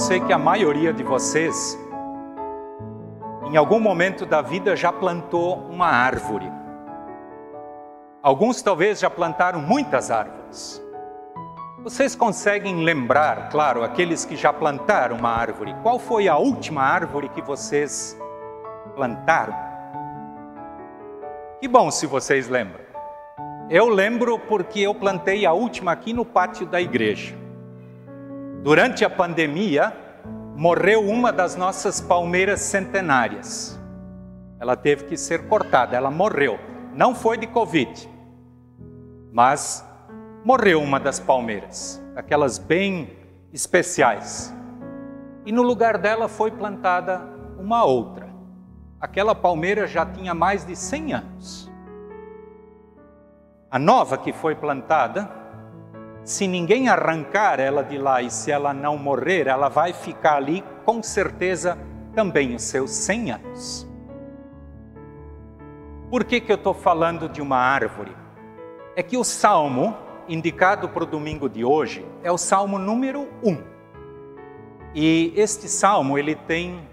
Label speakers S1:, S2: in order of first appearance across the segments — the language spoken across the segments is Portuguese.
S1: sei que a maioria de vocês, em algum momento da vida, já plantou uma árvore. Alguns talvez já plantaram muitas árvores. Vocês conseguem lembrar, claro, aqueles que já plantaram uma árvore, qual foi a última árvore que vocês plantaram? Que bom se vocês lembram. Eu lembro porque eu plantei a última aqui no pátio da igreja. Durante a pandemia, morreu uma das nossas palmeiras centenárias. Ela teve que ser cortada, ela morreu. Não foi de Covid, mas morreu uma das palmeiras, aquelas bem especiais. E no lugar dela foi plantada uma outra. Aquela palmeira já tinha mais de 100 anos. A nova que foi plantada, se ninguém arrancar ela de lá e se ela não morrer, ela vai ficar ali com certeza também os seus 100 anos. Por que, que eu estou falando de uma árvore? É que o salmo indicado para o domingo de hoje é o Salmo número 1. E este salmo ele tem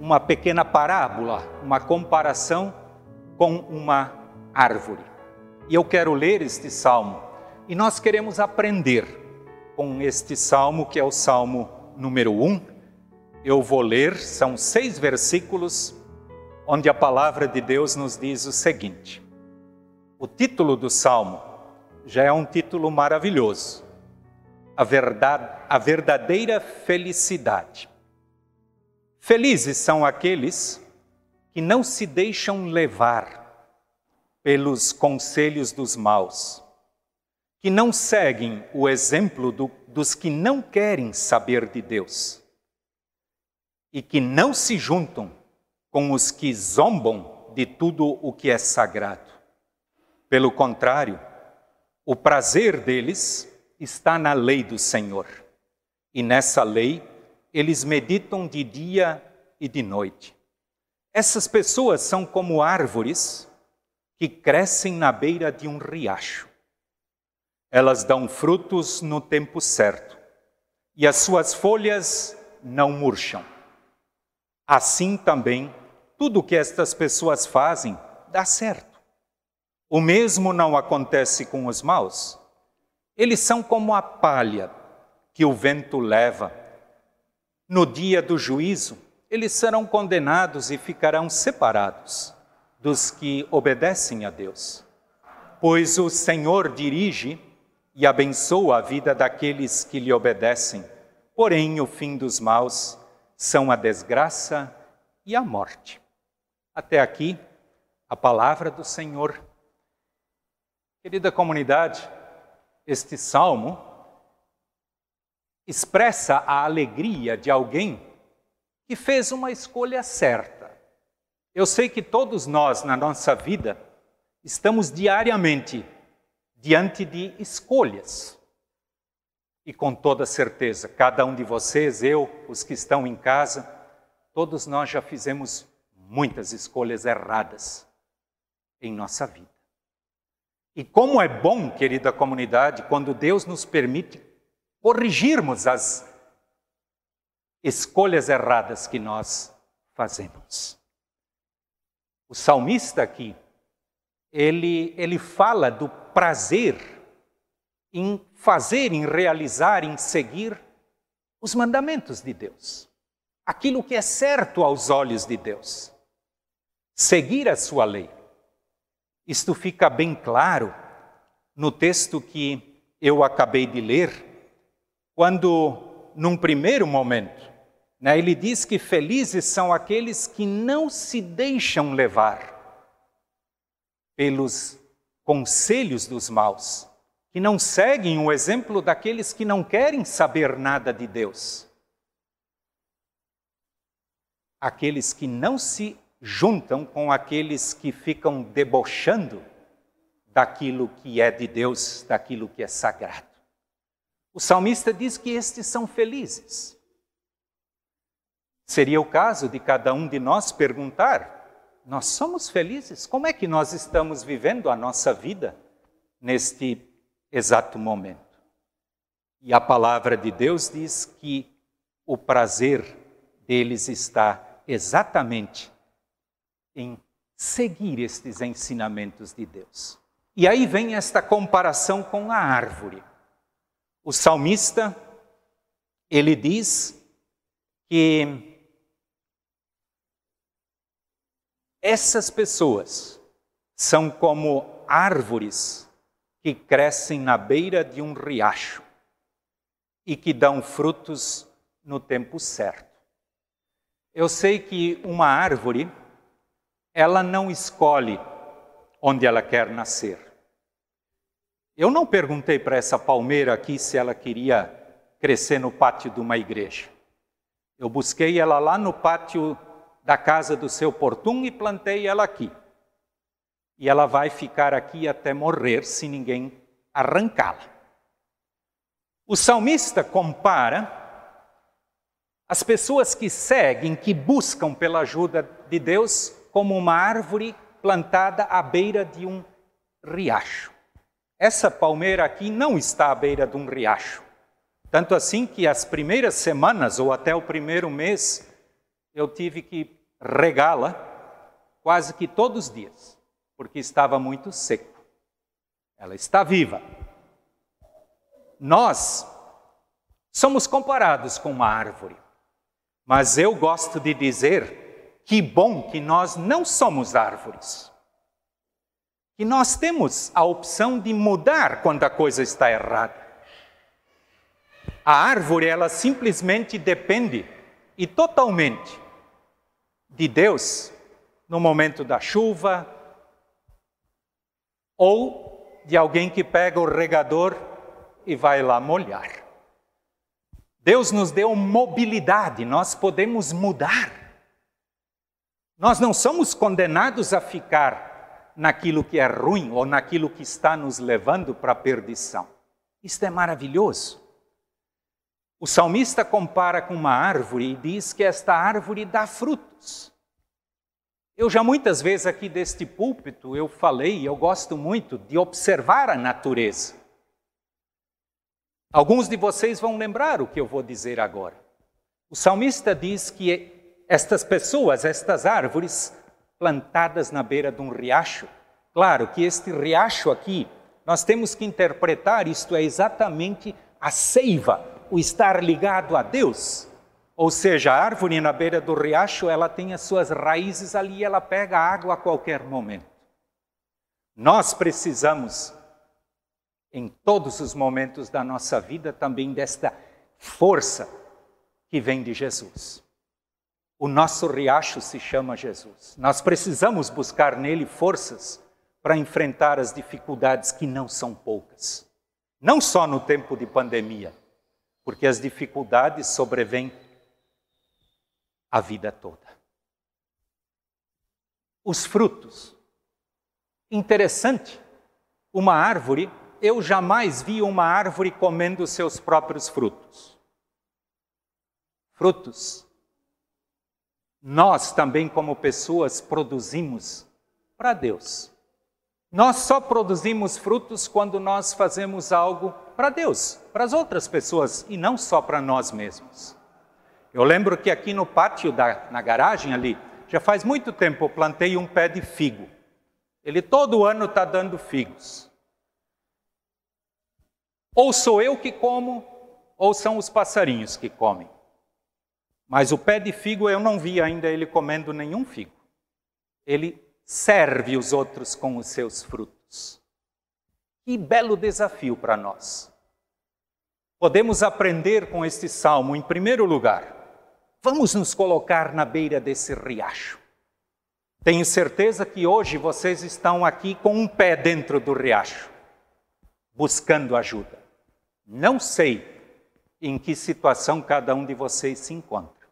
S1: uma pequena parábola, uma comparação com uma árvore. E eu quero ler este salmo e nós queremos aprender com este salmo, que é o salmo número 1. Eu vou ler, são seis versículos, onde a palavra de Deus nos diz o seguinte: o título do salmo já é um título maravilhoso. A, verdade, a verdadeira felicidade. Felizes são aqueles que não se deixam levar pelos conselhos dos maus, que não seguem o exemplo do, dos que não querem saber de Deus e que não se juntam com os que zombam de tudo o que é sagrado. Pelo contrário, o prazer deles está na lei do Senhor. E nessa lei, eles meditam de dia e de noite. Essas pessoas são como árvores que crescem na beira de um riacho. Elas dão frutos no tempo certo e as suas folhas não murcham. Assim também, tudo que estas pessoas fazem dá certo. O mesmo não acontece com os maus. Eles são como a palha que o vento leva. No dia do juízo, eles serão condenados e ficarão separados dos que obedecem a Deus. Pois o Senhor dirige e abençoa a vida daqueles que lhe obedecem. Porém, o fim dos maus são a desgraça e a morte. Até aqui, a palavra do Senhor. Querida comunidade, este salmo expressa a alegria de alguém que fez uma escolha certa. Eu sei que todos nós, na nossa vida, estamos diariamente diante de escolhas. E com toda certeza, cada um de vocês, eu, os que estão em casa, todos nós já fizemos muitas escolhas erradas em nossa vida. E como é bom, querida comunidade, quando Deus nos permite corrigirmos as escolhas erradas que nós fazemos. O salmista aqui, ele, ele fala do prazer em fazer, em realizar, em seguir os mandamentos de Deus. Aquilo que é certo aos olhos de Deus. Seguir a sua lei. Isto fica bem claro no texto que eu acabei de ler, quando, num primeiro momento, né, ele diz que felizes são aqueles que não se deixam levar pelos conselhos dos maus, que não seguem o exemplo daqueles que não querem saber nada de Deus. Aqueles que não se juntam com aqueles que ficam debochando daquilo que é de Deus, daquilo que é sagrado. O salmista diz que estes são felizes. Seria o caso de cada um de nós perguntar: nós somos felizes? Como é que nós estamos vivendo a nossa vida neste exato momento? E a palavra de Deus diz que o prazer deles está exatamente em seguir estes ensinamentos de Deus. E aí vem esta comparação com a árvore. O salmista, ele diz que essas pessoas são como árvores que crescem na beira de um riacho e que dão frutos no tempo certo. Eu sei que uma árvore, ela não escolhe onde ela quer nascer. Eu não perguntei para essa palmeira aqui se ela queria crescer no pátio de uma igreja. Eu busquei ela lá no pátio da casa do seu portum e plantei ela aqui. E ela vai ficar aqui até morrer se ninguém arrancá-la. O salmista compara as pessoas que seguem, que buscam pela ajuda de Deus, como uma árvore plantada à beira de um riacho. Essa palmeira aqui não está à beira de um riacho. Tanto assim que as primeiras semanas ou até o primeiro mês eu tive que regá-la quase que todos os dias, porque estava muito seco. Ela está viva. Nós somos comparados com uma árvore, mas eu gosto de dizer que bom que nós não somos árvores. Que nós temos a opção de mudar quando a coisa está errada. A árvore, ela simplesmente depende e totalmente de Deus no momento da chuva ou de alguém que pega o regador e vai lá molhar. Deus nos deu mobilidade, nós podemos mudar. Nós não somos condenados a ficar naquilo que é ruim ou naquilo que está nos levando para a perdição. Isto é maravilhoso. O salmista compara com uma árvore e diz que esta árvore dá frutos. Eu já muitas vezes aqui deste púlpito eu falei, eu gosto muito de observar a natureza. Alguns de vocês vão lembrar o que eu vou dizer agora. O salmista diz que estas pessoas, estas árvores plantadas na beira de um riacho, claro que este riacho aqui, nós temos que interpretar isto é exatamente a seiva o estar ligado a Deus. Ou seja, a árvore na beira do riacho, ela tem as suas raízes ali, ela pega água a qualquer momento. Nós precisamos, em todos os momentos da nossa vida, também desta força que vem de Jesus. O nosso riacho se chama Jesus. Nós precisamos buscar nele forças para enfrentar as dificuldades que não são poucas. Não só no tempo de pandemia, porque as dificuldades sobrevêm a vida toda. Os frutos. Interessante, uma árvore, eu jamais vi uma árvore comendo seus próprios frutos. Frutos. Nós também, como pessoas, produzimos para Deus. Nós só produzimos frutos quando nós fazemos algo para Deus, para as outras pessoas e não só para nós mesmos. Eu lembro que aqui no pátio, da, na garagem ali, já faz muito tempo eu plantei um pé de figo. Ele todo ano está dando figos. Ou sou eu que como, ou são os passarinhos que comem. Mas o pé de figo eu não vi ainda ele comendo nenhum figo. Ele serve os outros com os seus frutos. Que belo desafio para nós. Podemos aprender com este salmo, em primeiro lugar, vamos nos colocar na beira desse riacho. Tenho certeza que hoje vocês estão aqui com um pé dentro do riacho, buscando ajuda. Não sei em que situação cada um de vocês se encontra,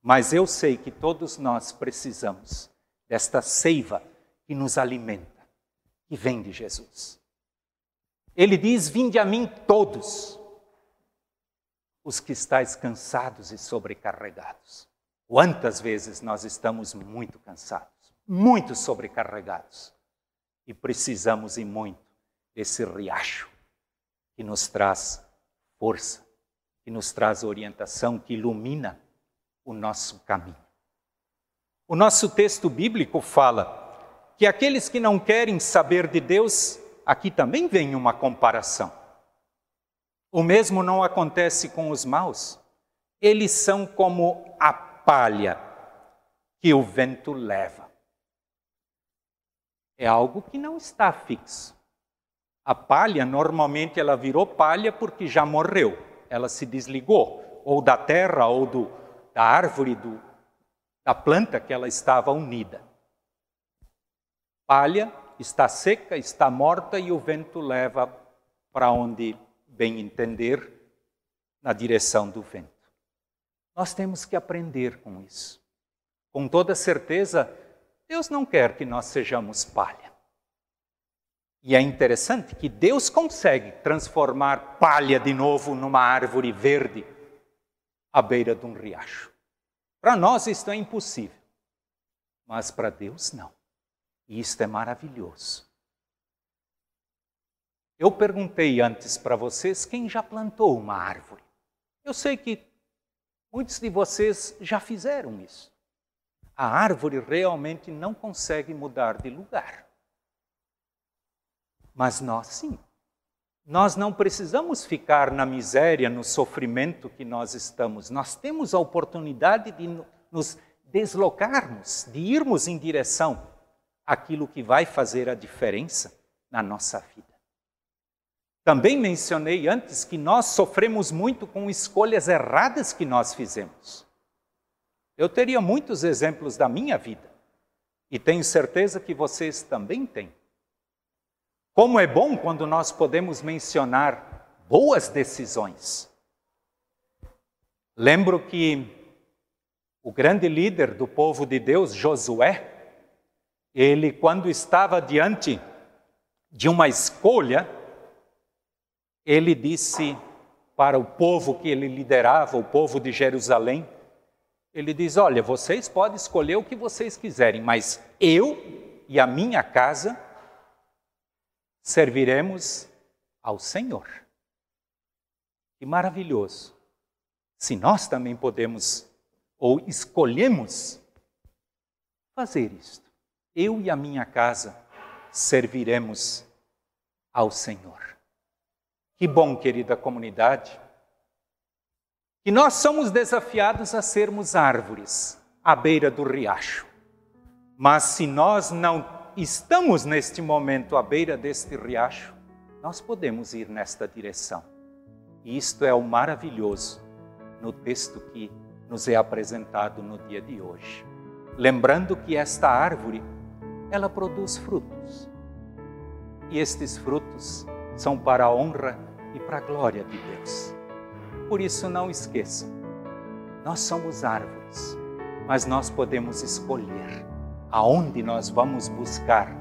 S1: mas eu sei que todos nós precisamos desta seiva que nos alimenta, que vem de Jesus. Ele diz: Vinde a mim todos, os que estáis cansados e sobrecarregados. Quantas vezes nós estamos muito cansados, muito sobrecarregados, e precisamos e muito desse riacho que nos traz força, que nos traz orientação, que ilumina o nosso caminho. O nosso texto bíblico fala que aqueles que não querem saber de Deus, aqui também vem uma comparação. O mesmo não acontece com os maus. Eles são como a palha que o vento leva. É algo que não está fixo. A palha, normalmente, ela virou palha porque já morreu. Ela se desligou, ou da terra, ou do, da árvore, do, da planta que ela estava unida. Palha está seca, está morta e o vento leva para onde bem entender, na direção do vento. Nós temos que aprender com isso. Com toda certeza, Deus não quer que nós sejamos palha. E é interessante que Deus consegue transformar palha de novo numa árvore verde à beira de um riacho. Para nós isto é impossível, mas para Deus não. E isto é maravilhoso. Eu perguntei antes para vocês quem já plantou uma árvore. Eu sei que muitos de vocês já fizeram isso. A árvore realmente não consegue mudar de lugar. Mas nós sim. Nós não precisamos ficar na miséria, no sofrimento que nós estamos. Nós temos a oportunidade de nos deslocarmos, de irmos em direção àquilo que vai fazer a diferença na nossa vida. Também mencionei antes que nós sofremos muito com escolhas erradas que nós fizemos. Eu teria muitos exemplos da minha vida e tenho certeza que vocês também têm. Como é bom quando nós podemos mencionar boas decisões. Lembro que o grande líder do povo de Deus, Josué, ele, quando estava diante de uma escolha, ele disse para o povo que ele liderava, o povo de Jerusalém, ele diz: Olha, vocês podem escolher o que vocês quiserem, mas eu e a minha casa serviremos ao Senhor. Que maravilhoso! Se nós também podemos ou escolhemos fazer isto, eu e a minha casa serviremos ao Senhor. Que bom, querida comunidade, que nós somos desafiados a sermos árvores à beira do riacho. Mas se nós não estamos neste momento à beira deste riacho, nós podemos ir nesta direção. E isto é o maravilhoso no texto que nos é apresentado no dia de hoje. Lembrando que esta árvore, ela produz frutos. E estes frutos são para a honra e para a glória de Deus. Por isso não esqueçam, nós somos árvores, mas nós podemos escolher aonde nós vamos buscar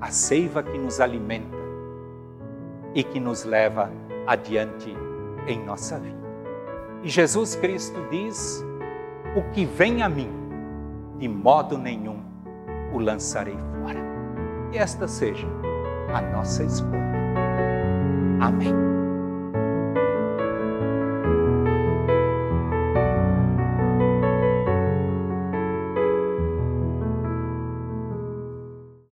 S1: a seiva que nos alimenta e que nos leva adiante em nossa vida. E Jesus Cristo diz: O que vem a mim, de modo nenhum o lançarei fora. E esta seja a nossa escolha. Amém.